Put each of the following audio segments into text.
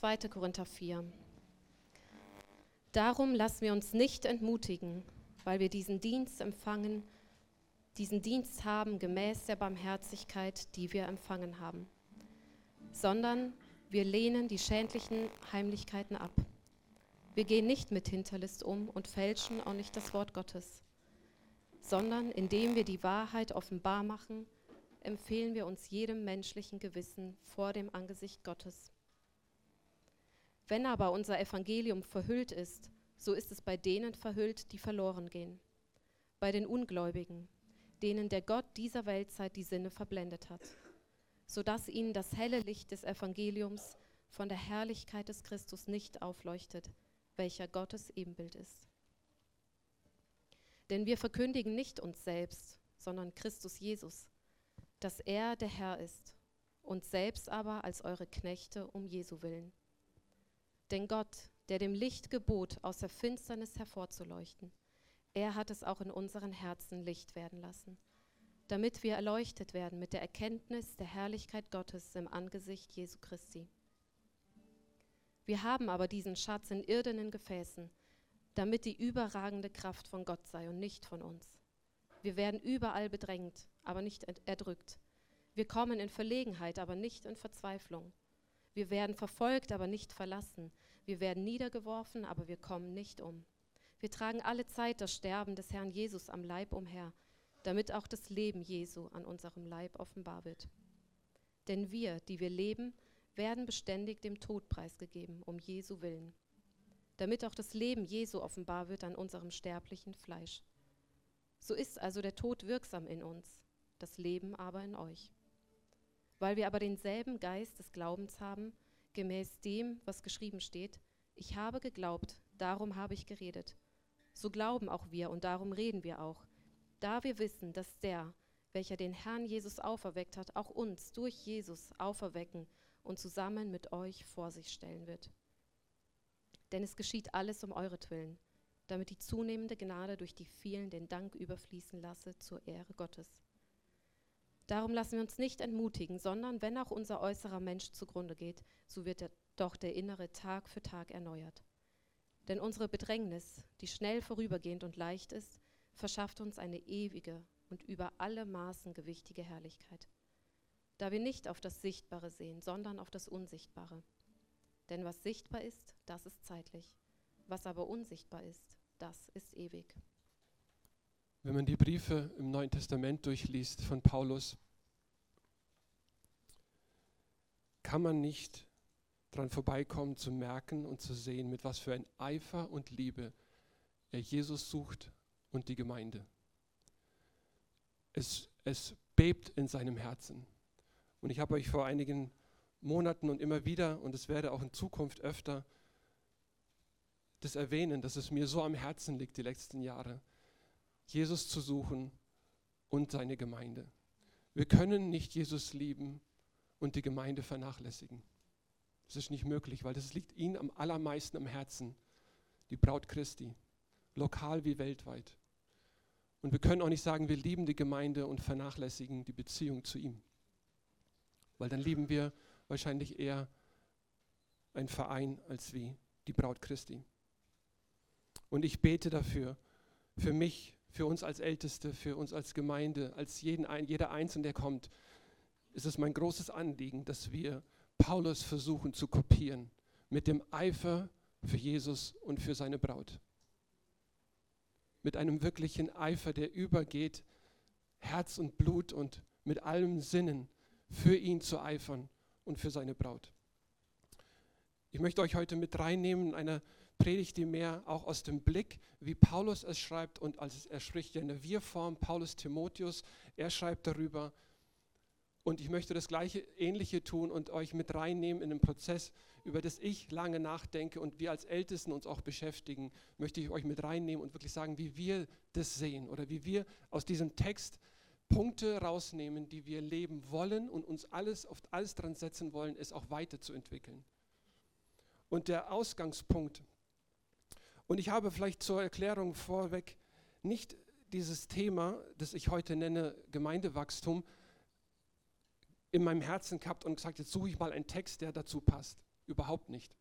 2. Korinther 4. Darum lassen wir uns nicht entmutigen, weil wir diesen Dienst empfangen, diesen Dienst haben gemäß der Barmherzigkeit, die wir empfangen haben, sondern wir lehnen die schändlichen Heimlichkeiten ab. Wir gehen nicht mit Hinterlist um und fälschen auch nicht das Wort Gottes, sondern indem wir die Wahrheit offenbar machen, empfehlen wir uns jedem menschlichen Gewissen vor dem Angesicht Gottes. Wenn aber unser Evangelium verhüllt ist, so ist es bei denen verhüllt, die verloren gehen, bei den Ungläubigen, denen der Gott dieser Weltzeit die Sinne verblendet hat, sodass ihnen das helle Licht des Evangeliums von der Herrlichkeit des Christus nicht aufleuchtet, welcher Gottes Ebenbild ist. Denn wir verkündigen nicht uns selbst, sondern Christus Jesus, dass er der Herr ist, uns selbst aber als eure Knechte um Jesu willen. Denn Gott, der dem Licht gebot, aus der Finsternis hervorzuleuchten, er hat es auch in unseren Herzen Licht werden lassen, damit wir erleuchtet werden mit der Erkenntnis der Herrlichkeit Gottes im Angesicht Jesu Christi. Wir haben aber diesen Schatz in irdenen Gefäßen, damit die überragende Kraft von Gott sei und nicht von uns. Wir werden überall bedrängt, aber nicht erdrückt. Wir kommen in Verlegenheit, aber nicht in Verzweiflung. Wir werden verfolgt, aber nicht verlassen. Wir werden niedergeworfen, aber wir kommen nicht um. Wir tragen alle Zeit das Sterben des Herrn Jesus am Leib umher, damit auch das Leben Jesu an unserem Leib offenbar wird. Denn wir, die wir leben, werden beständig dem Tod preisgegeben, um Jesu willen, damit auch das Leben Jesu offenbar wird an unserem sterblichen Fleisch. So ist also der Tod wirksam in uns, das Leben aber in euch. Weil wir aber denselben Geist des Glaubens haben, gemäß dem, was geschrieben steht, ich habe geglaubt, darum habe ich geredet. So glauben auch wir und darum reden wir auch, da wir wissen, dass der, welcher den Herrn Jesus auferweckt hat, auch uns durch Jesus auferwecken und zusammen mit euch vor sich stellen wird. Denn es geschieht alles um euretwillen, damit die zunehmende Gnade durch die vielen den Dank überfließen lasse zur Ehre Gottes. Darum lassen wir uns nicht entmutigen, sondern wenn auch unser äußerer Mensch zugrunde geht, so wird er doch der innere Tag für Tag erneuert. Denn unsere Bedrängnis, die schnell vorübergehend und leicht ist, verschafft uns eine ewige und über alle Maßen gewichtige Herrlichkeit. Da wir nicht auf das Sichtbare sehen, sondern auf das Unsichtbare. Denn was sichtbar ist, das ist zeitlich. Was aber unsichtbar ist, das ist ewig. Wenn man die Briefe im Neuen Testament durchliest von Paulus, kann man nicht dran vorbeikommen zu merken und zu sehen, mit was für ein Eifer und Liebe er Jesus sucht und die Gemeinde. Es, es bebt in seinem Herzen. Und ich habe euch vor einigen Monaten und immer wieder, und es werde auch in Zukunft öfter, das erwähnen, dass es mir so am Herzen liegt die letzten Jahre, Jesus zu suchen und seine Gemeinde. Wir können nicht Jesus lieben und die Gemeinde vernachlässigen. Das ist nicht möglich, weil das liegt ihm am allermeisten am Herzen, die Braut Christi, lokal wie weltweit. Und wir können auch nicht sagen, wir lieben die Gemeinde und vernachlässigen die Beziehung zu ihm. Weil dann lieben wir wahrscheinlich eher einen Verein als wie die Braut Christi. Und ich bete dafür, für mich, für uns als Älteste, für uns als Gemeinde, als jeden, jeder Einzelne, der kommt, ist es mein großes Anliegen, dass wir Paulus versuchen zu kopieren mit dem Eifer für Jesus und für seine Braut. Mit einem wirklichen Eifer, der übergeht, Herz und Blut und mit allem Sinnen für ihn zu eifern und für seine Braut. Ich möchte euch heute mit reinnehmen in einer Predigt, die mehr auch aus dem Blick, wie Paulus es schreibt und als er spricht ja in der Wir-Form, Paulus Timotheus, er schreibt darüber. Und ich möchte das gleiche, ähnliche tun und euch mit reinnehmen in den Prozess, über das ich lange nachdenke und wir als Ältesten uns auch beschäftigen, möchte ich euch mit reinnehmen und wirklich sagen, wie wir das sehen oder wie wir aus diesem Text Punkte rausnehmen, die wir leben wollen und uns alles auf alles dran setzen wollen, es auch weiterzuentwickeln. Und der Ausgangspunkt und ich habe vielleicht zur Erklärung vorweg nicht dieses Thema, das ich heute nenne Gemeindewachstum, in meinem Herzen gehabt und gesagt, jetzt suche ich mal einen Text, der dazu passt. überhaupt nicht.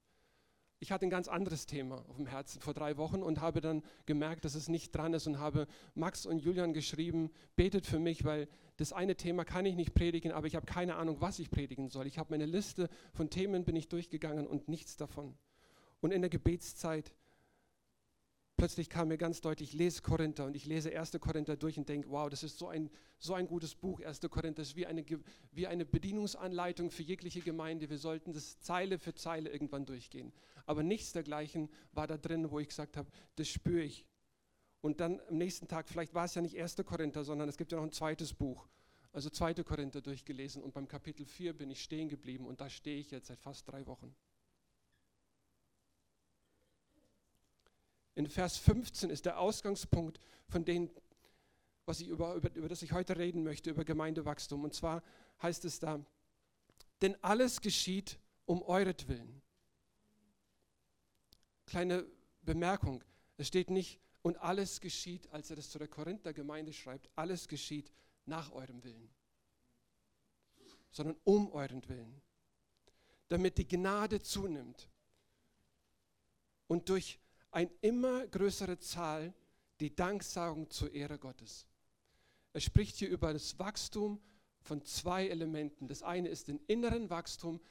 Ich hatte ein ganz anderes Thema auf dem Herzen vor drei Wochen und habe dann gemerkt, dass es nicht dran ist und habe Max und Julian geschrieben, betet für mich, weil das eine Thema kann ich nicht predigen, aber ich habe keine Ahnung, was ich predigen soll. Ich habe meine Liste von Themen bin ich durchgegangen und nichts davon. Und in der Gebetszeit plötzlich kam mir ganz deutlich, lese Korinther und ich lese 1. Korinther durch und denke, wow, das ist so ein, so ein gutes Buch. 1. Korinther ist wie eine, wie eine Bedienungsanleitung für jegliche Gemeinde. Wir sollten das Zeile für Zeile irgendwann durchgehen. Aber nichts dergleichen war da drin, wo ich gesagt habe, das spüre ich. Und dann am nächsten Tag, vielleicht war es ja nicht 1. Korinther, sondern es gibt ja noch ein zweites Buch. Also 2. Korinther durchgelesen und beim Kapitel 4 bin ich stehen geblieben und da stehe ich jetzt seit fast drei Wochen. In Vers 15 ist der Ausgangspunkt von dem, was ich über, über, über das ich heute reden möchte, über Gemeindewachstum. Und zwar heißt es da, denn alles geschieht um euretwillen. Kleine Bemerkung, es steht nicht, und alles geschieht, als er das zu der Korinther Gemeinde schreibt, alles geschieht nach eurem Willen, sondern um euren Willen, damit die Gnade zunimmt und durch eine immer größere Zahl die Danksagung zur Ehre Gottes. Er spricht hier über das Wachstum von zwei Elementen. Das eine ist den inneren Wachstum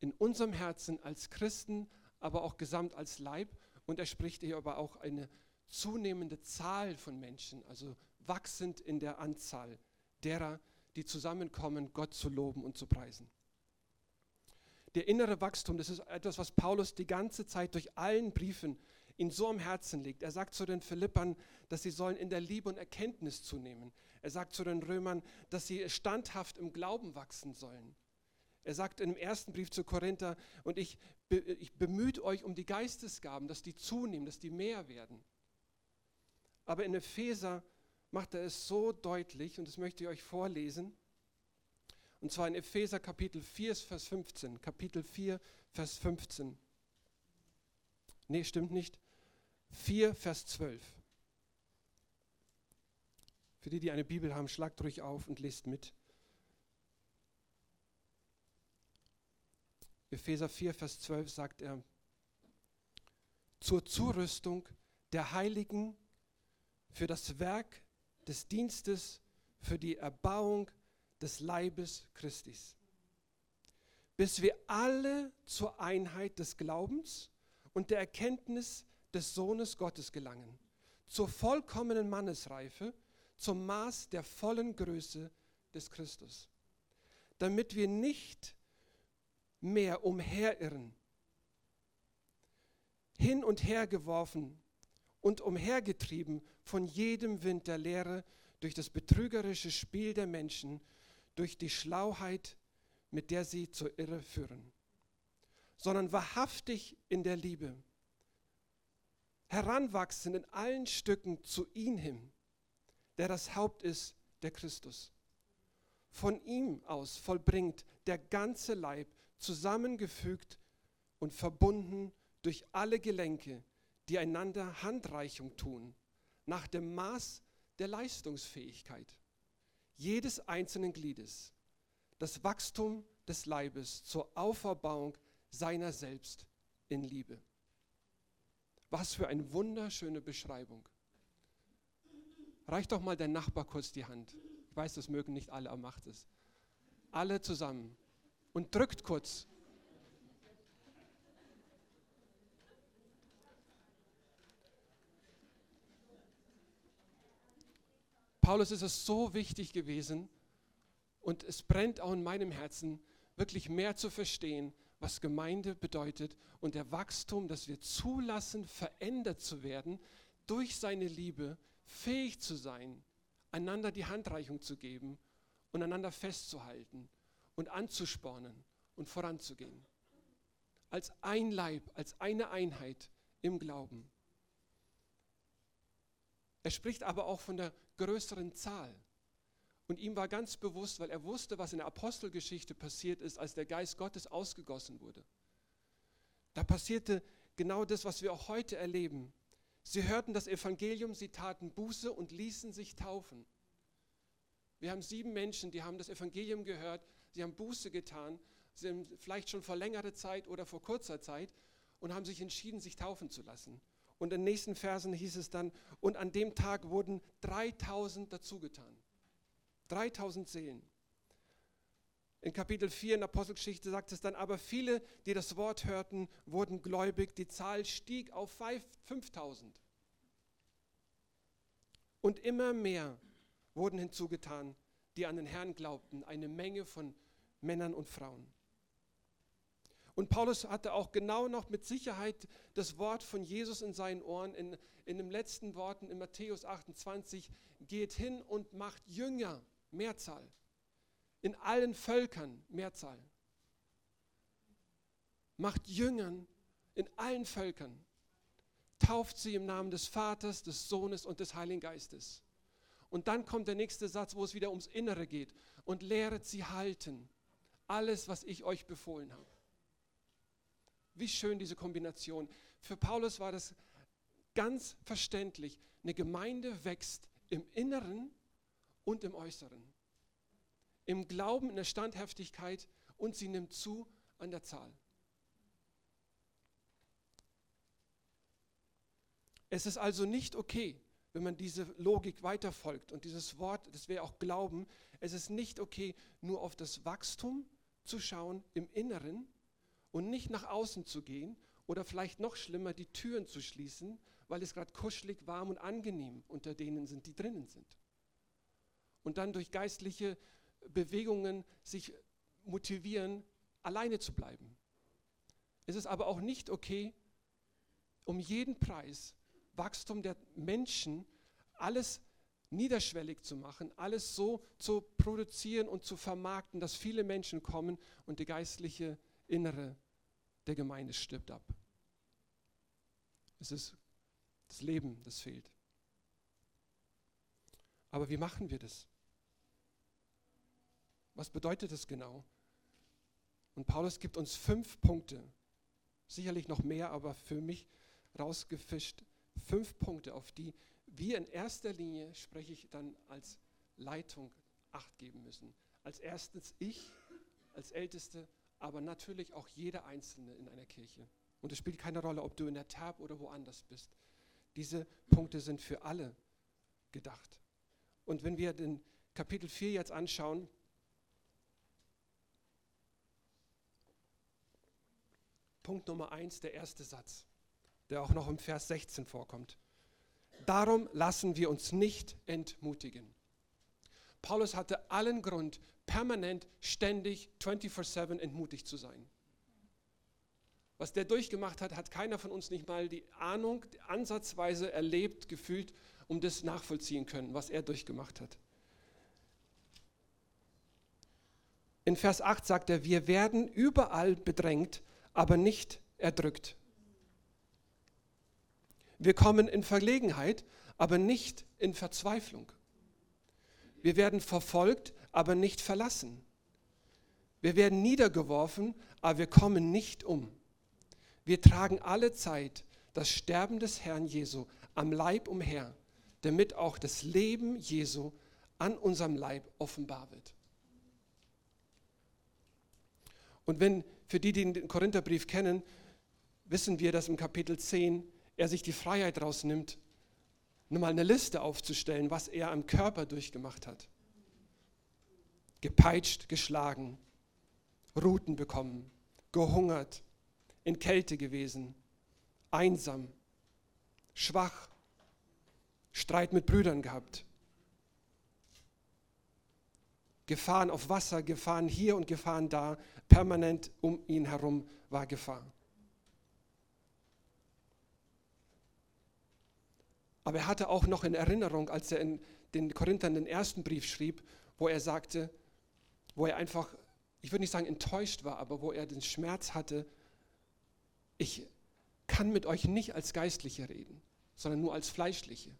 in unserem Herzen als Christen, aber auch gesamt als Leib. Und er spricht hier aber auch eine zunehmende Zahl von Menschen, also wachsend in der Anzahl derer, die zusammenkommen, Gott zu loben und zu preisen. Der innere Wachstum, das ist etwas, was Paulus die ganze Zeit durch allen Briefen ihn so am Herzen liegt. Er sagt zu den Philippern, dass sie sollen in der Liebe und Erkenntnis zunehmen. Er sagt zu den Römern, dass sie standhaft im Glauben wachsen sollen. Er sagt im ersten Brief zu Korinther, und ich, ich bemüht euch um die Geistesgaben, dass die zunehmen, dass die mehr werden. Aber in Epheser macht er es so deutlich, und das möchte ich euch vorlesen. Und zwar in Epheser Kapitel 4, Vers 15. Kapitel 4, Vers 15. Nee, stimmt nicht. 4, Vers 12. Für die, die eine Bibel haben, schlagt ruhig auf und lest mit. Epheser 4, Vers 12 sagt er, zur Zurüstung der Heiligen für das Werk des Dienstes, für die Erbauung des Leibes Christis, bis wir alle zur Einheit des Glaubens und der Erkenntnis des Sohnes Gottes gelangen, zur vollkommenen Mannesreife, zum Maß der vollen Größe des Christus, damit wir nicht mehr umherirren, hin und her geworfen und umhergetrieben von jedem Wind der Lehre durch das betrügerische Spiel der Menschen, durch die Schlauheit, mit der sie zur Irre führen, sondern wahrhaftig in der Liebe, heranwachsen in allen Stücken zu ihm hin, der das Haupt ist, der Christus. Von ihm aus vollbringt der ganze Leib, zusammengefügt und verbunden durch alle Gelenke, die einander Handreichung tun, nach dem Maß der Leistungsfähigkeit jedes einzelnen Gliedes, das Wachstum des Leibes zur Auferbauung seiner selbst in Liebe. Was für eine wunderschöne Beschreibung. Reicht doch mal dein Nachbar kurz die Hand. Ich weiß, das mögen nicht alle, aber macht es. Alle zusammen. Und drückt kurz. Paulus ist es so wichtig gewesen und es brennt auch in meinem Herzen, wirklich mehr zu verstehen, was Gemeinde bedeutet und der Wachstum, dass wir zulassen, verändert zu werden, durch seine Liebe fähig zu sein, einander die Handreichung zu geben und einander festzuhalten und anzuspornen und voranzugehen. Als ein Leib, als eine Einheit im Glauben. Er spricht aber auch von der größeren Zahl. Und ihm war ganz bewusst, weil er wusste, was in der Apostelgeschichte passiert ist, als der Geist Gottes ausgegossen wurde. Da passierte genau das, was wir auch heute erleben. Sie hörten das Evangelium, sie taten Buße und ließen sich taufen. Wir haben sieben Menschen, die haben das Evangelium gehört, sie haben Buße getan, sind vielleicht schon vor längerer Zeit oder vor kurzer Zeit und haben sich entschieden, sich taufen zu lassen. Und in den nächsten Versen hieß es dann, und an dem Tag wurden 3000 dazugetan. 3000 Seelen. In Kapitel 4 in Apostelgeschichte sagt es dann, aber viele, die das Wort hörten, wurden gläubig. Die Zahl stieg auf 5000. Und immer mehr wurden hinzugetan, die an den Herrn glaubten, eine Menge von Männern und Frauen. Und Paulus hatte auch genau noch mit Sicherheit das Wort von Jesus in seinen Ohren, in, in den letzten Worten in Matthäus 28, geht hin und macht Jünger, Mehrzahl, in allen Völkern, Mehrzahl. Macht Jüngern in allen Völkern, tauft sie im Namen des Vaters, des Sohnes und des Heiligen Geistes. Und dann kommt der nächste Satz, wo es wieder ums Innere geht. Und lehret sie halten, alles, was ich euch befohlen habe. Wie schön diese Kombination. Für Paulus war das ganz verständlich. Eine Gemeinde wächst im Inneren und im Äußeren. Im Glauben, in der Standhaftigkeit und sie nimmt zu an der Zahl. Es ist also nicht okay, wenn man diese Logik weiterfolgt und dieses Wort, das wir auch glauben, es ist nicht okay, nur auf das Wachstum zu schauen im Inneren und nicht nach außen zu gehen oder vielleicht noch schlimmer, die Türen zu schließen, weil es gerade kuschelig, warm und angenehm unter denen sind, die drinnen sind. Und dann durch geistliche Bewegungen sich motivieren, alleine zu bleiben. Es ist aber auch nicht okay, um jeden Preis Wachstum der Menschen alles niederschwellig zu machen, alles so zu produzieren und zu vermarkten, dass viele Menschen kommen und die geistliche Innere der Gemeinde stirbt ab. Es ist das Leben, das fehlt. Aber wie machen wir das? Was bedeutet das genau? Und Paulus gibt uns fünf Punkte, sicherlich noch mehr, aber für mich rausgefischt, fünf Punkte, auf die wir in erster Linie, spreche ich dann als Leitung, Acht geben müssen. Als erstes ich, als Älteste, aber natürlich auch jeder Einzelne in einer Kirche. Und es spielt keine Rolle, ob du in der Tab oder woanders bist. Diese Punkte sind für alle gedacht. Und wenn wir den Kapitel 4 jetzt anschauen, Punkt Nummer 1, der erste Satz, der auch noch im Vers 16 vorkommt. Darum lassen wir uns nicht entmutigen. Paulus hatte allen Grund, permanent, ständig, 24-7 entmutigt zu sein. Was der durchgemacht hat, hat keiner von uns nicht mal die Ahnung, ansatzweise erlebt, gefühlt, um das nachvollziehen können, was er durchgemacht hat. In Vers 8 sagt er, wir werden überall bedrängt, aber nicht erdrückt. Wir kommen in Verlegenheit, aber nicht in Verzweiflung. Wir werden verfolgt, aber nicht verlassen. Wir werden niedergeworfen, aber wir kommen nicht um. Wir tragen alle Zeit das Sterben des Herrn Jesu am Leib umher, damit auch das Leben Jesu an unserem Leib offenbar wird. Und wenn für die, die den Korintherbrief kennen, wissen wir, dass im Kapitel 10 er sich die Freiheit rausnimmt, nur mal eine Liste aufzustellen, was er am Körper durchgemacht hat gepeitscht, geschlagen, Ruten bekommen, gehungert, in Kälte gewesen, einsam, schwach, Streit mit Brüdern gehabt, Gefahren auf Wasser, Gefahren hier und Gefahren da, permanent um ihn herum war Gefahr. Aber er hatte auch noch in Erinnerung, als er in den Korinthern den ersten Brief schrieb, wo er sagte, wo er einfach, ich würde nicht sagen enttäuscht war, aber wo er den Schmerz hatte, ich kann mit euch nicht als Geistliche reden, sondern nur als Fleischliche.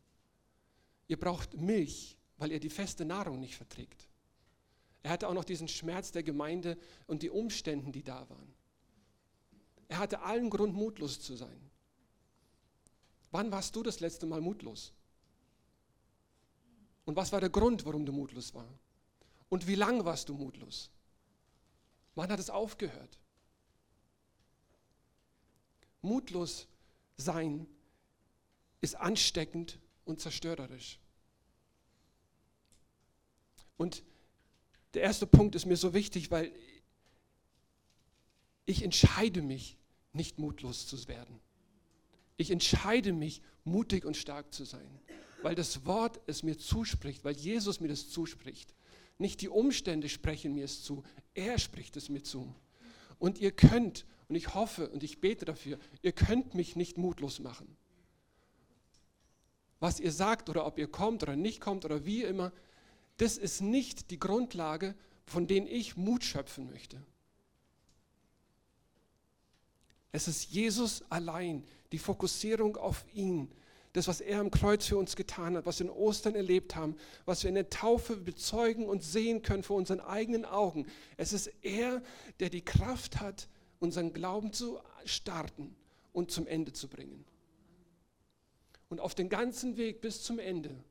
Ihr braucht Milch, weil ihr die feste Nahrung nicht verträgt. Er hatte auch noch diesen Schmerz der Gemeinde und die Umstände, die da waren. Er hatte allen Grund, mutlos zu sein. Wann warst du das letzte Mal mutlos? Und was war der Grund, warum du mutlos warst? Und wie lang warst du mutlos? Wann hat es aufgehört? Mutlos sein ist ansteckend und zerstörerisch. Und der erste Punkt ist mir so wichtig, weil ich entscheide mich, nicht mutlos zu werden. Ich entscheide mich, mutig und stark zu sein, weil das Wort es mir zuspricht, weil Jesus mir das zuspricht. Nicht die Umstände sprechen mir es zu, er spricht es mir zu. Und ihr könnt, und ich hoffe und ich bete dafür, ihr könnt mich nicht mutlos machen. Was ihr sagt oder ob ihr kommt oder nicht kommt oder wie immer, das ist nicht die Grundlage, von denen ich Mut schöpfen möchte. Es ist Jesus allein, die Fokussierung auf ihn, das, was er am Kreuz für uns getan hat, was wir in Ostern erlebt haben, was wir in der Taufe bezeugen und sehen können vor unseren eigenen Augen. Es ist er, der die Kraft hat, unseren Glauben zu starten und zum Ende zu bringen. Und auf den ganzen Weg bis zum Ende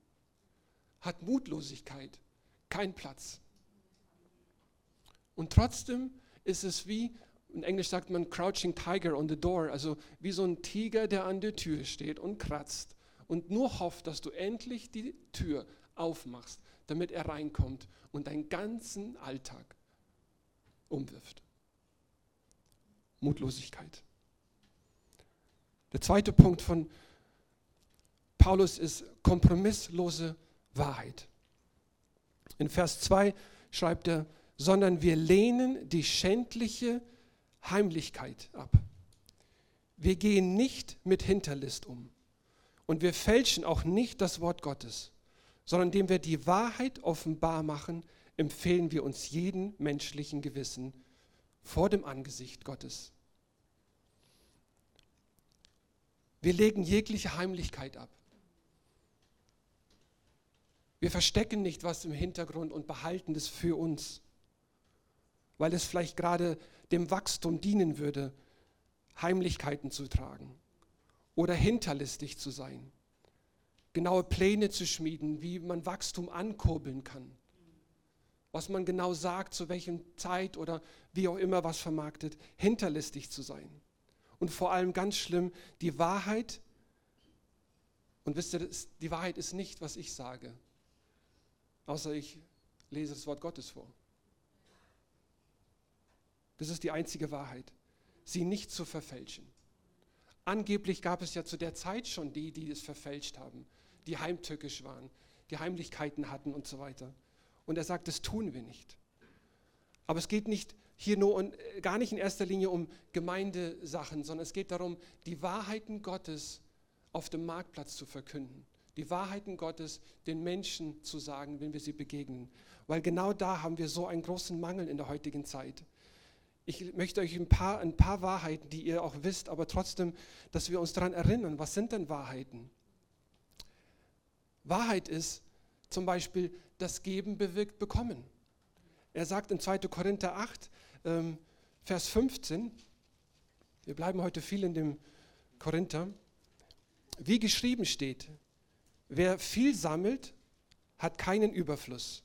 hat Mutlosigkeit keinen Platz. Und trotzdem ist es wie, in Englisch sagt man Crouching Tiger on the Door, also wie so ein Tiger, der an der Tür steht und kratzt und nur hofft, dass du endlich die Tür aufmachst, damit er reinkommt und deinen ganzen Alltag umwirft. Mutlosigkeit. Der zweite Punkt von Paulus ist kompromisslose Wahrheit. In Vers 2 schreibt er, sondern wir lehnen die schändliche Heimlichkeit ab. Wir gehen nicht mit Hinterlist um und wir fälschen auch nicht das Wort Gottes, sondern indem wir die Wahrheit offenbar machen, empfehlen wir uns jeden menschlichen Gewissen vor dem Angesicht Gottes. Wir legen jegliche Heimlichkeit ab. Wir verstecken nicht was im Hintergrund und behalten es für uns, weil es vielleicht gerade dem Wachstum dienen würde, Heimlichkeiten zu tragen oder hinterlistig zu sein, genaue Pläne zu schmieden, wie man Wachstum ankurbeln kann, was man genau sagt, zu welchem Zeit oder wie auch immer was vermarktet, hinterlistig zu sein. Und vor allem ganz schlimm, die Wahrheit, und wisst ihr, die Wahrheit ist nicht, was ich sage, außer ich lese das Wort Gottes vor. Das ist die einzige Wahrheit, sie nicht zu verfälschen. Angeblich gab es ja zu der Zeit schon die, die es verfälscht haben, die heimtückisch waren, die Heimlichkeiten hatten und so weiter. Und er sagt, das tun wir nicht. Aber es geht nicht hier nur und äh, gar nicht in erster Linie um Gemeindesachen, sondern es geht darum, die Wahrheiten Gottes auf dem Marktplatz zu verkünden die Wahrheiten Gottes den Menschen zu sagen, wenn wir sie begegnen. Weil genau da haben wir so einen großen Mangel in der heutigen Zeit. Ich möchte euch ein paar, ein paar Wahrheiten, die ihr auch wisst, aber trotzdem, dass wir uns daran erinnern, was sind denn Wahrheiten? Wahrheit ist zum Beispiel, das Geben bewirkt Bekommen. Er sagt in 2. Korinther 8, ähm, Vers 15, wir bleiben heute viel in dem Korinther, wie geschrieben steht, Wer viel sammelt, hat keinen Überfluss.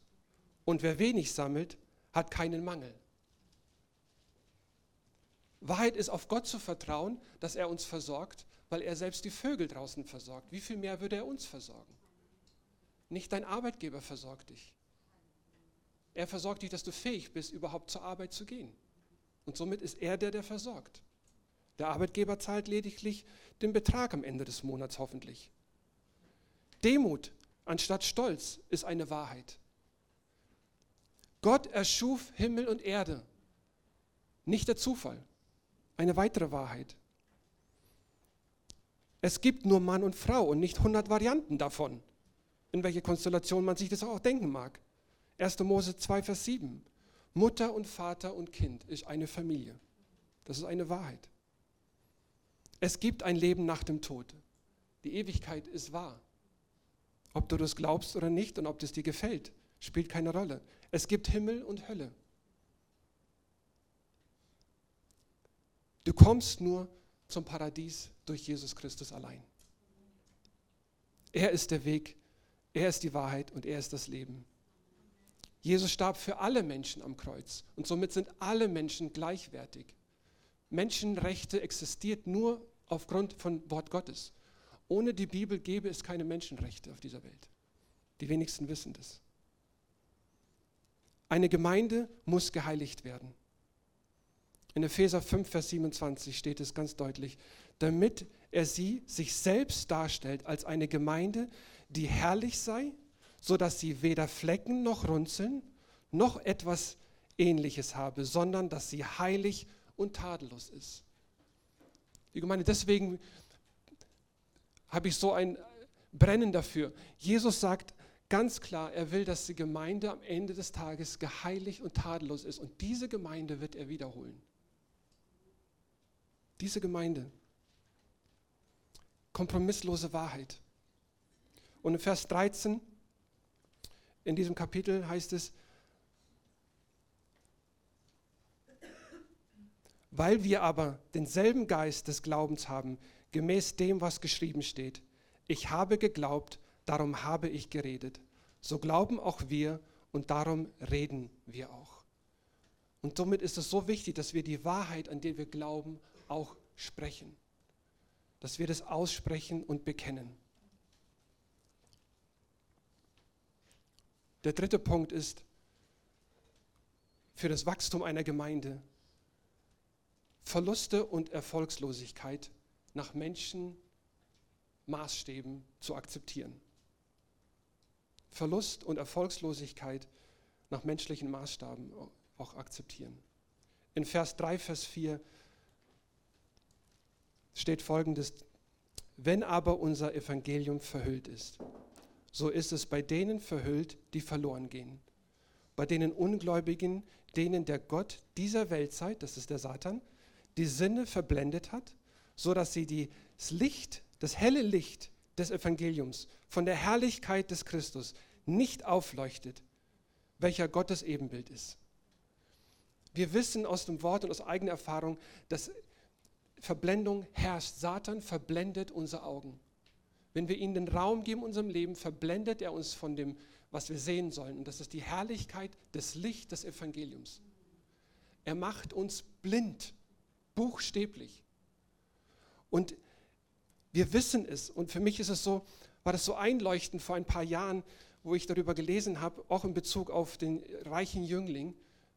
Und wer wenig sammelt, hat keinen Mangel. Wahrheit ist, auf Gott zu vertrauen, dass er uns versorgt, weil er selbst die Vögel draußen versorgt. Wie viel mehr würde er uns versorgen? Nicht dein Arbeitgeber versorgt dich. Er versorgt dich, dass du fähig bist, überhaupt zur Arbeit zu gehen. Und somit ist er der, der versorgt. Der Arbeitgeber zahlt lediglich den Betrag am Ende des Monats hoffentlich. Demut anstatt Stolz ist eine Wahrheit. Gott erschuf Himmel und Erde, nicht der Zufall. Eine weitere Wahrheit. Es gibt nur Mann und Frau und nicht 100 Varianten davon, in welche Konstellation man sich das auch denken mag. 1. Mose 2, Vers 7. Mutter und Vater und Kind ist eine Familie. Das ist eine Wahrheit. Es gibt ein Leben nach dem Tod. Die Ewigkeit ist wahr. Ob du das glaubst oder nicht und ob das dir gefällt, spielt keine Rolle. Es gibt Himmel und Hölle. Du kommst nur zum Paradies durch Jesus Christus allein. Er ist der Weg, er ist die Wahrheit und er ist das Leben. Jesus starb für alle Menschen am Kreuz und somit sind alle Menschen gleichwertig. Menschenrechte existiert nur aufgrund von Wort Gottes. Ohne die Bibel gäbe es keine Menschenrechte auf dieser Welt. Die wenigsten wissen das. Eine Gemeinde muss geheiligt werden. In Epheser 5, Vers 27 steht es ganz deutlich, damit er sie sich selbst darstellt als eine Gemeinde, die herrlich sei, sodass sie weder Flecken noch Runzeln noch etwas Ähnliches habe, sondern dass sie heilig und tadellos ist. Die Gemeinde, deswegen habe ich so ein Brennen dafür. Jesus sagt ganz klar, er will, dass die Gemeinde am Ende des Tages geheiligt und tadellos ist. Und diese Gemeinde wird er wiederholen. Diese Gemeinde. Kompromisslose Wahrheit. Und in Vers 13 in diesem Kapitel heißt es, weil wir aber denselben Geist des Glaubens haben, gemäß dem, was geschrieben steht. Ich habe geglaubt, darum habe ich geredet. So glauben auch wir und darum reden wir auch. Und somit ist es so wichtig, dass wir die Wahrheit, an die wir glauben, auch sprechen. Dass wir das aussprechen und bekennen. Der dritte Punkt ist für das Wachstum einer Gemeinde Verluste und Erfolgslosigkeit nach Menschenmaßstäben zu akzeptieren. Verlust und Erfolgslosigkeit nach menschlichen Maßstaben auch akzeptieren. In Vers 3, Vers 4 steht folgendes, wenn aber unser Evangelium verhüllt ist, so ist es bei denen verhüllt, die verloren gehen. Bei denen Ungläubigen, denen der Gott dieser Weltzeit, das ist der Satan, die Sinne verblendet hat so dass sie das Licht, das helle Licht des Evangeliums von der Herrlichkeit des Christus nicht aufleuchtet, welcher Gottes Ebenbild ist. Wir wissen aus dem Wort und aus eigener Erfahrung, dass Verblendung herrscht. Satan verblendet unsere Augen. Wenn wir ihm den Raum geben in unserem Leben, verblendet er uns von dem, was wir sehen sollen. Und das ist die Herrlichkeit des Licht des Evangeliums. Er macht uns blind, buchstäblich. Und wir wissen es. Und für mich ist es so, war das so einleuchtend vor ein paar Jahren, wo ich darüber gelesen habe, auch in Bezug auf den reichen Jüngling.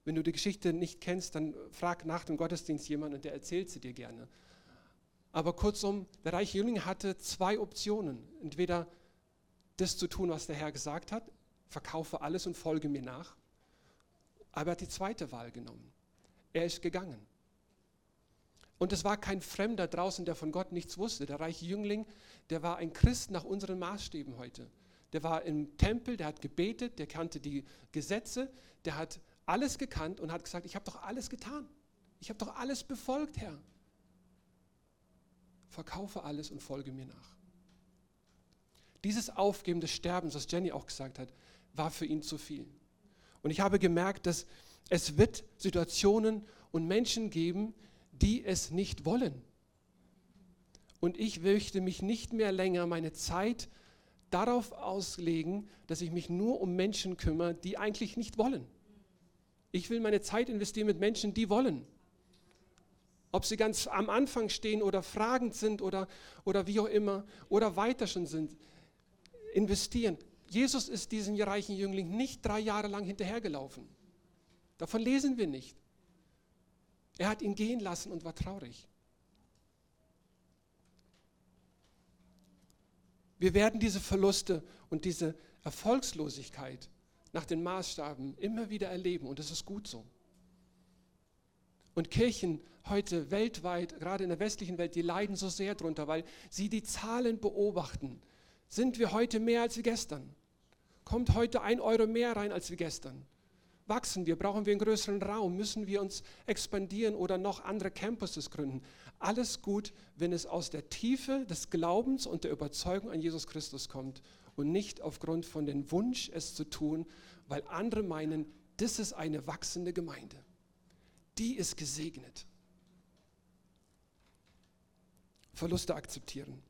Wenn du die Geschichte nicht kennst, dann frag nach dem Gottesdienst jemanden und der erzählt sie dir gerne. Aber kurzum, der reiche Jüngling hatte zwei Optionen. Entweder das zu tun, was der Herr gesagt hat, verkaufe alles und folge mir nach. Aber er hat die zweite Wahl genommen. Er ist gegangen. Und es war kein Fremder draußen, der von Gott nichts wusste. Der reiche Jüngling, der war ein Christ nach unseren Maßstäben heute. Der war im Tempel, der hat gebetet, der kannte die Gesetze, der hat alles gekannt und hat gesagt, ich habe doch alles getan. Ich habe doch alles befolgt, Herr. Verkaufe alles und folge mir nach. Dieses Aufgeben des Sterbens, was Jenny auch gesagt hat, war für ihn zu viel. Und ich habe gemerkt, dass es wird Situationen und Menschen geben, die es nicht wollen. Und ich möchte mich nicht mehr länger meine Zeit darauf auslegen, dass ich mich nur um Menschen kümmere, die eigentlich nicht wollen. Ich will meine Zeit investieren mit Menschen, die wollen. Ob sie ganz am Anfang stehen oder fragend sind oder, oder wie auch immer oder weiter schon sind. Investieren. Jesus ist diesem reichen Jüngling nicht drei Jahre lang hinterhergelaufen. Davon lesen wir nicht. Er hat ihn gehen lassen und war traurig. Wir werden diese Verluste und diese Erfolgslosigkeit nach den Maßstaben immer wieder erleben und das ist gut so. Und Kirchen heute weltweit, gerade in der westlichen Welt, die leiden so sehr darunter, weil sie die Zahlen beobachten. Sind wir heute mehr als wir gestern? Kommt heute ein Euro mehr rein als wir gestern? wachsen wir? Brauchen wir einen größeren Raum? Müssen wir uns expandieren oder noch andere Campuses gründen? Alles gut, wenn es aus der Tiefe des Glaubens und der Überzeugung an Jesus Christus kommt und nicht aufgrund von dem Wunsch, es zu tun, weil andere meinen, das ist eine wachsende Gemeinde. Die ist gesegnet. Verluste akzeptieren.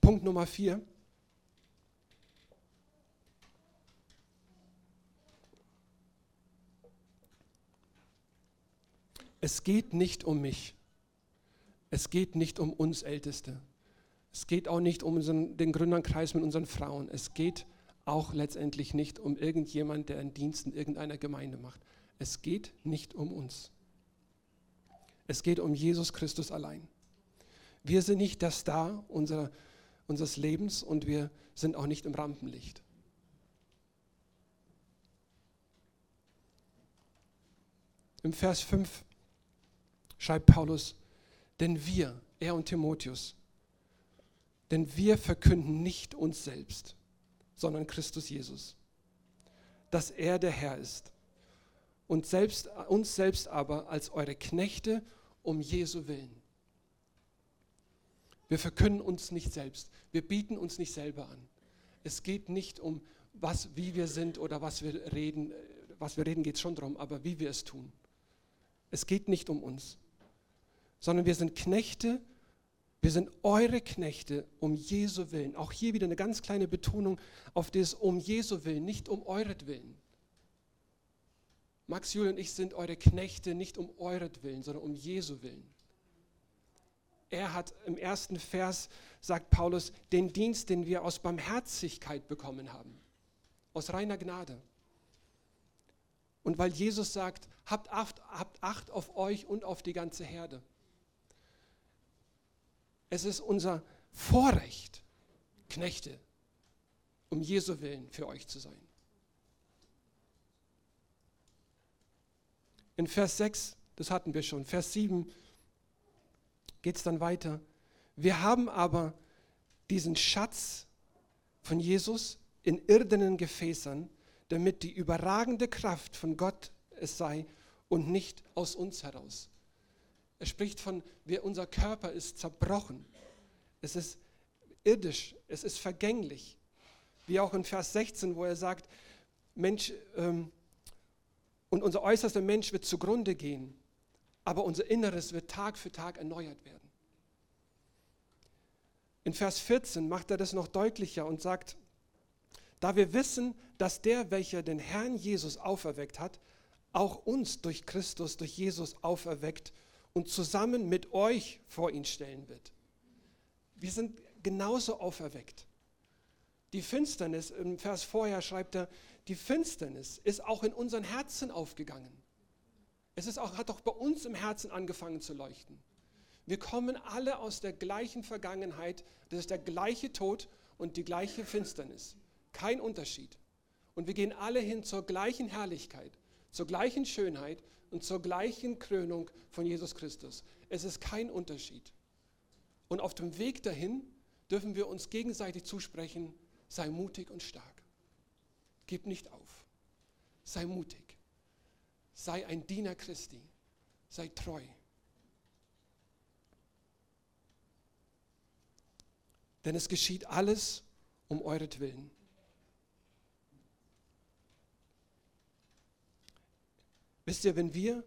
Punkt Nummer vier. Es geht nicht um mich. Es geht nicht um uns Älteste. Es geht auch nicht um unseren, den Gründerkreis mit unseren Frauen. Es geht auch letztendlich nicht um irgendjemand, der einen Dienst in irgendeiner Gemeinde macht. Es geht nicht um uns. Es geht um Jesus Christus allein. Wir sind nicht der Star unserer, unseres Lebens und wir sind auch nicht im Rampenlicht. Im Vers 5 schreibt Paulus, denn wir, er und Timotheus, denn wir verkünden nicht uns selbst, sondern Christus Jesus, dass er der Herr ist und selbst, uns selbst aber als eure Knechte um Jesu willen. Wir verkünden uns nicht selbst, wir bieten uns nicht selber an. Es geht nicht um was, wie wir sind oder was wir reden. Was wir reden, geht es schon darum, aber wie wir es tun. Es geht nicht um uns, sondern wir sind Knechte, wir sind eure Knechte um Jesu Willen. Auch hier wieder eine ganz kleine Betonung auf das um Jesu Willen, nicht um euretwillen. Max, Julian und ich sind eure Knechte nicht um euretwillen, sondern um Jesu Willen. Er hat im ersten Vers, sagt Paulus, den Dienst, den wir aus Barmherzigkeit bekommen haben, aus reiner Gnade. Und weil Jesus sagt, habt Acht, habt Acht auf euch und auf die ganze Herde. Es ist unser Vorrecht, Knechte, um Jesu Willen für euch zu sein. In Vers 6, das hatten wir schon, Vers 7 geht es dann weiter. Wir haben aber diesen Schatz von Jesus in irdenen Gefäßen, damit die überragende Kraft von Gott es sei und nicht aus uns heraus. Er spricht von, wir, unser Körper ist zerbrochen. Es ist irdisch, es ist vergänglich. Wie auch in Vers 16, wo er sagt, Mensch, ähm, und unser äußerster Mensch wird zugrunde gehen, aber unser Inneres wird Tag für Tag erneuert werden. In Vers 14 macht er das noch deutlicher und sagt, da wir wissen, dass der, welcher den Herrn Jesus auferweckt hat, auch uns durch Christus, durch Jesus auferweckt und zusammen mit euch vor ihn stellen wird. Wir sind genauso auferweckt. Die Finsternis, im Vers vorher schreibt er, die Finsternis ist auch in unseren Herzen aufgegangen. Es ist auch, hat auch bei uns im Herzen angefangen zu leuchten. Wir kommen alle aus der gleichen Vergangenheit, das ist der gleiche Tod und die gleiche Finsternis. Kein Unterschied. Und wir gehen alle hin zur gleichen Herrlichkeit, zur gleichen Schönheit und zur gleichen Krönung von Jesus Christus. Es ist kein Unterschied. Und auf dem Weg dahin dürfen wir uns gegenseitig zusprechen, sei mutig und stark. Gib nicht auf. Sei mutig. Sei ein Diener Christi. Sei treu. Denn es geschieht alles um euretwillen. Wisst ihr, wenn wir,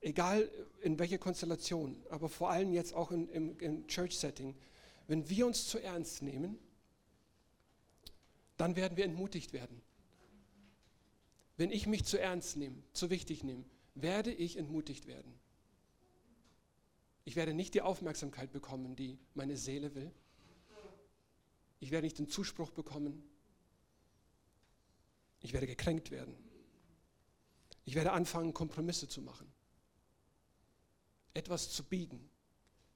egal in welcher Konstellation, aber vor allem jetzt auch in, im, im Church-Setting, wenn wir uns zu ernst nehmen, dann werden wir entmutigt werden. Wenn ich mich zu ernst nehme, zu wichtig nehme, werde ich entmutigt werden. Ich werde nicht die Aufmerksamkeit bekommen, die meine Seele will. Ich werde nicht den Zuspruch bekommen. Ich werde gekränkt werden. Ich werde anfangen, Kompromisse zu machen. Etwas zu biegen,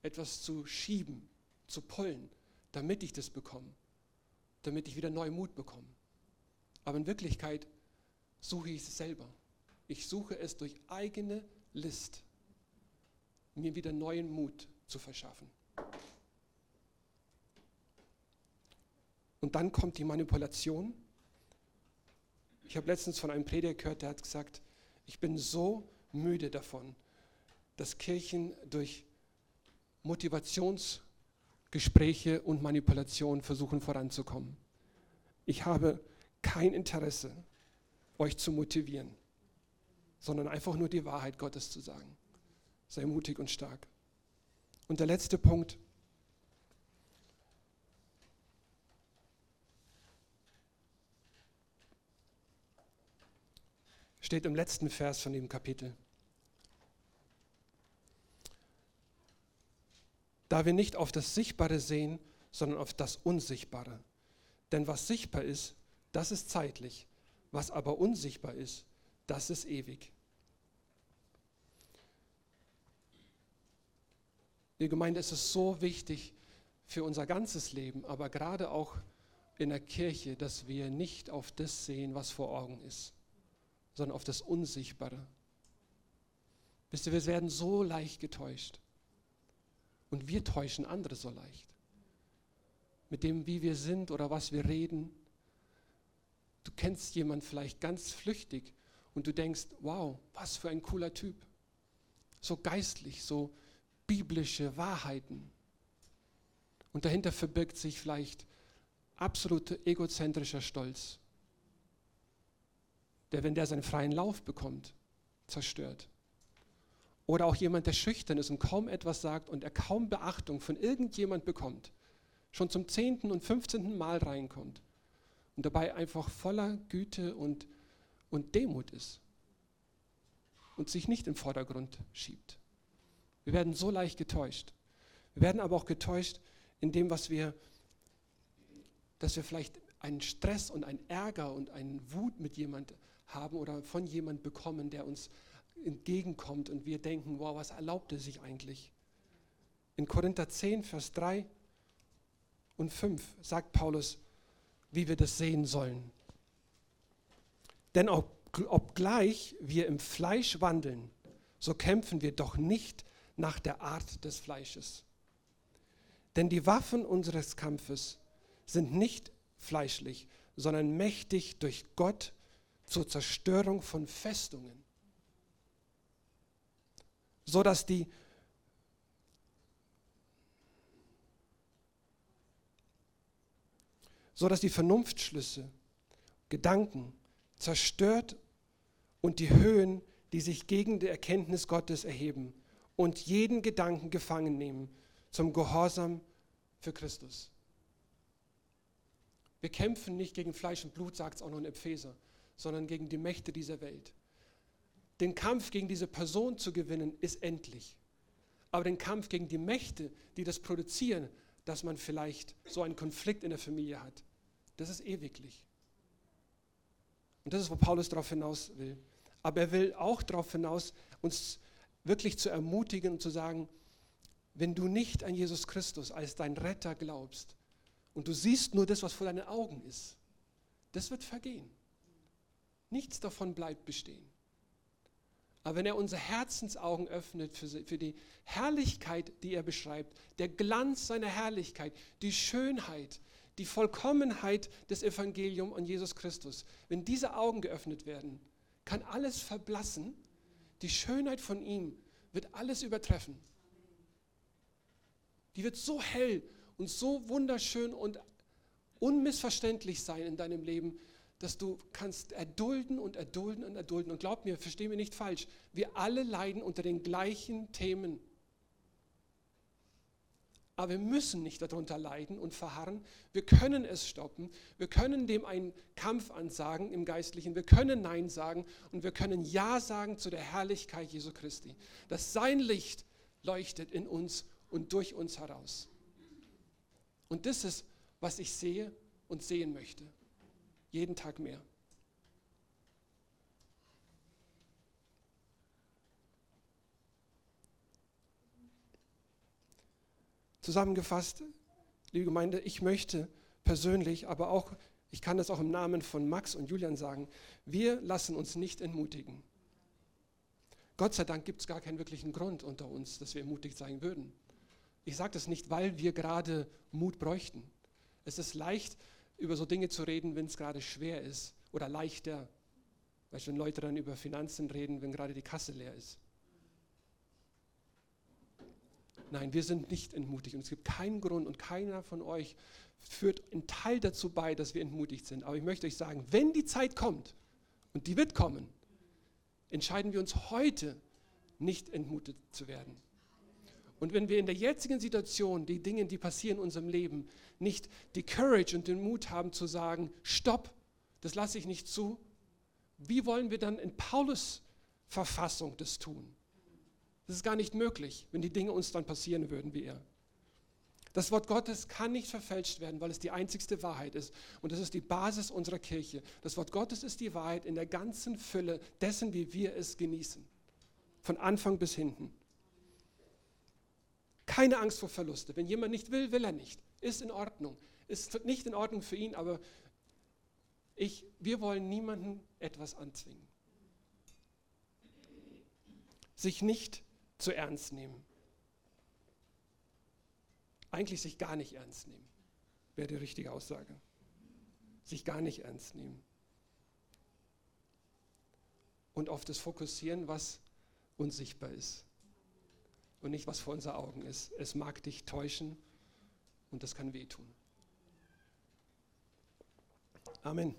etwas zu schieben, zu pullen, damit ich das bekomme, damit ich wieder neuen Mut bekomme. Aber in Wirklichkeit suche ich es selber. Ich suche es durch eigene List, mir wieder neuen Mut zu verschaffen. Und dann kommt die Manipulation. Ich habe letztens von einem Prediger gehört, der hat gesagt, ich bin so müde davon, dass Kirchen durch Motivationsgespräche und Manipulation versuchen voranzukommen. Ich habe kein Interesse, euch zu motivieren, sondern einfach nur die Wahrheit Gottes zu sagen. Sei mutig und stark. Und der letzte Punkt. steht im letzten Vers von dem Kapitel. Da wir nicht auf das Sichtbare sehen, sondern auf das Unsichtbare. Denn was sichtbar ist, das ist zeitlich, was aber unsichtbar ist, das ist ewig. Die Gemeinde es ist es so wichtig für unser ganzes Leben, aber gerade auch in der Kirche, dass wir nicht auf das sehen, was vor Augen ist sondern auf das Unsichtbare. Wisst ihr, wir werden so leicht getäuscht. Und wir täuschen andere so leicht. Mit dem, wie wir sind oder was wir reden. Du kennst jemanden vielleicht ganz flüchtig und du denkst, wow, was für ein cooler Typ. So geistlich, so biblische Wahrheiten. Und dahinter verbirgt sich vielleicht absoluter egozentrischer Stolz, der, wenn der seinen freien Lauf bekommt, zerstört. Oder auch jemand, der schüchtern ist und kaum etwas sagt und er kaum Beachtung von irgendjemand bekommt, schon zum zehnten und fünfzehnten Mal reinkommt und dabei einfach voller Güte und, und Demut ist und sich nicht im Vordergrund schiebt. Wir werden so leicht getäuscht. Wir werden aber auch getäuscht in dem, was wir, dass wir vielleicht einen Stress und einen Ärger und einen Wut mit jemand haben oder von jemand bekommen, der uns entgegenkommt und wir denken, wow, was erlaubt er sich eigentlich? In Korinther 10, Vers 3 und 5 sagt Paulus, wie wir das sehen sollen. Denn ob, obgleich wir im Fleisch wandeln, so kämpfen wir doch nicht nach der Art des Fleisches. Denn die Waffen unseres Kampfes sind nicht fleischlich, sondern mächtig durch Gott zur Zerstörung von Festungen, so dass die so dass die Vernunftschlüsse, Gedanken zerstört und die Höhen, die sich gegen die Erkenntnis Gottes erheben, und jeden Gedanken gefangen nehmen zum Gehorsam für Christus. Wir kämpfen nicht gegen Fleisch und Blut, sagt es auch noch in Epheser, sondern gegen die Mächte dieser Welt. Den Kampf gegen diese Person zu gewinnen, ist endlich. Aber den Kampf gegen die Mächte, die das produzieren, dass man vielleicht so einen Konflikt in der Familie hat, das ist ewiglich. Und das ist, wo Paulus darauf hinaus will. Aber er will auch darauf hinaus, uns wirklich zu ermutigen und zu sagen, wenn du nicht an Jesus Christus als dein Retter glaubst und du siehst nur das, was vor deinen Augen ist, das wird vergehen. Nichts davon bleibt bestehen. Aber wenn er unsere Herzensaugen öffnet für, die Herrlichkeit, die er beschreibt, der Glanz seiner Herrlichkeit, die Schönheit, die Vollkommenheit des Evangeliums an Jesus Christus, wenn diese Augen geöffnet werden, kann alles verblassen die Schönheit von ihm wird alles übertreffen. Die wird so hell und so wunderschön und unmissverständlich sein in deinem Leben, dass du kannst erdulden und erdulden und erdulden. Und glaub mir, versteh mir nicht falsch, wir alle leiden unter den gleichen Themen. Aber wir müssen nicht darunter leiden und verharren. Wir können es stoppen. Wir können dem einen Kampf ansagen im Geistlichen. Wir können Nein sagen und wir können Ja sagen zu der Herrlichkeit Jesu Christi. Dass sein Licht leuchtet in uns und durch uns heraus. Und das ist, was ich sehe und sehen möchte. Jeden Tag mehr. Zusammengefasst, liebe Gemeinde, ich möchte persönlich, aber auch, ich kann das auch im Namen von Max und Julian sagen, wir lassen uns nicht entmutigen. Gott sei Dank gibt es gar keinen wirklichen Grund unter uns, dass wir ermutigt sein würden. Ich sage das nicht, weil wir gerade Mut bräuchten. Es ist leicht, über so Dinge zu reden, wenn es gerade schwer ist oder leichter. Weißt du, wenn Leute dann über Finanzen reden, wenn gerade die Kasse leer ist. Nein, wir sind nicht entmutigt und es gibt keinen Grund und keiner von euch führt einen Teil dazu bei, dass wir entmutigt sind. Aber ich möchte euch sagen, wenn die Zeit kommt, und die wird kommen, entscheiden wir uns heute nicht entmutigt zu werden. Und wenn wir in der jetzigen Situation, die Dinge, die passieren in unserem Leben, nicht die Courage und den Mut haben zu sagen, stopp, das lasse ich nicht zu, wie wollen wir dann in Paulus Verfassung das tun? Das ist gar nicht möglich, wenn die Dinge uns dann passieren würden wie er. Das Wort Gottes kann nicht verfälscht werden, weil es die einzigste Wahrheit ist. Und das ist die Basis unserer Kirche. Das Wort Gottes ist die Wahrheit in der ganzen Fülle dessen, wie wir es genießen. Von Anfang bis hinten. Keine Angst vor Verluste. Wenn jemand nicht will, will er nicht. Ist in Ordnung. Ist nicht in Ordnung für ihn, aber ich, wir wollen niemandem etwas anzwingen. Sich nicht zu ernst nehmen. Eigentlich sich gar nicht ernst nehmen, wäre die richtige Aussage. Sich gar nicht ernst nehmen. Und auf das fokussieren, was unsichtbar ist und nicht, was vor unseren Augen ist. Es mag dich täuschen und das kann wehtun. Amen.